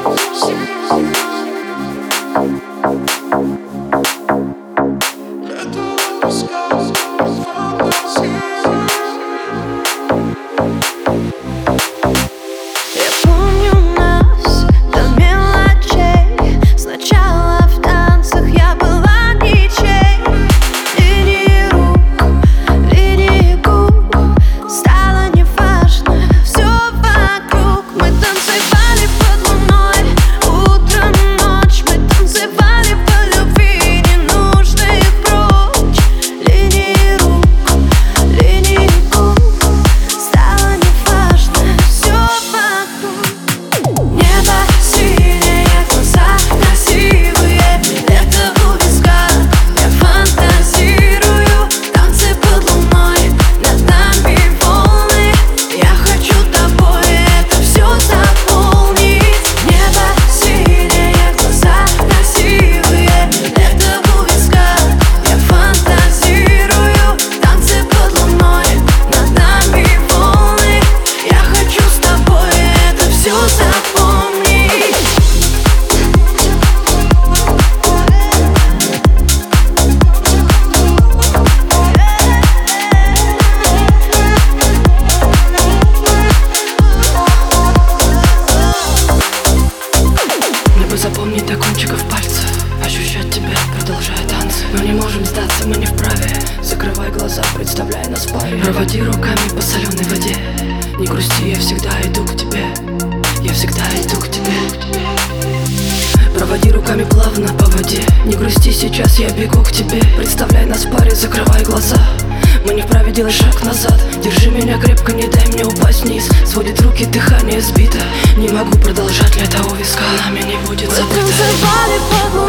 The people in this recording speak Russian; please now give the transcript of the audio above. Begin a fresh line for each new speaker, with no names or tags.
She Мы не можем сдаться, мы не вправе. Закрывай глаза, представляй нас паре. Проводи руками по соленой воде. Не грусти, я всегда иду Руками плавно по воде Не грусти, сейчас я бегу к тебе. Представляй нас паре, закрывай глаза. Мы не вправе делать шаг назад. Держи меня крепко, не дай мне упасть вниз. Сводит руки, дыхание сбито. Не могу продолжать лето у виска. Нами не будет забыто.
Мы танцевали под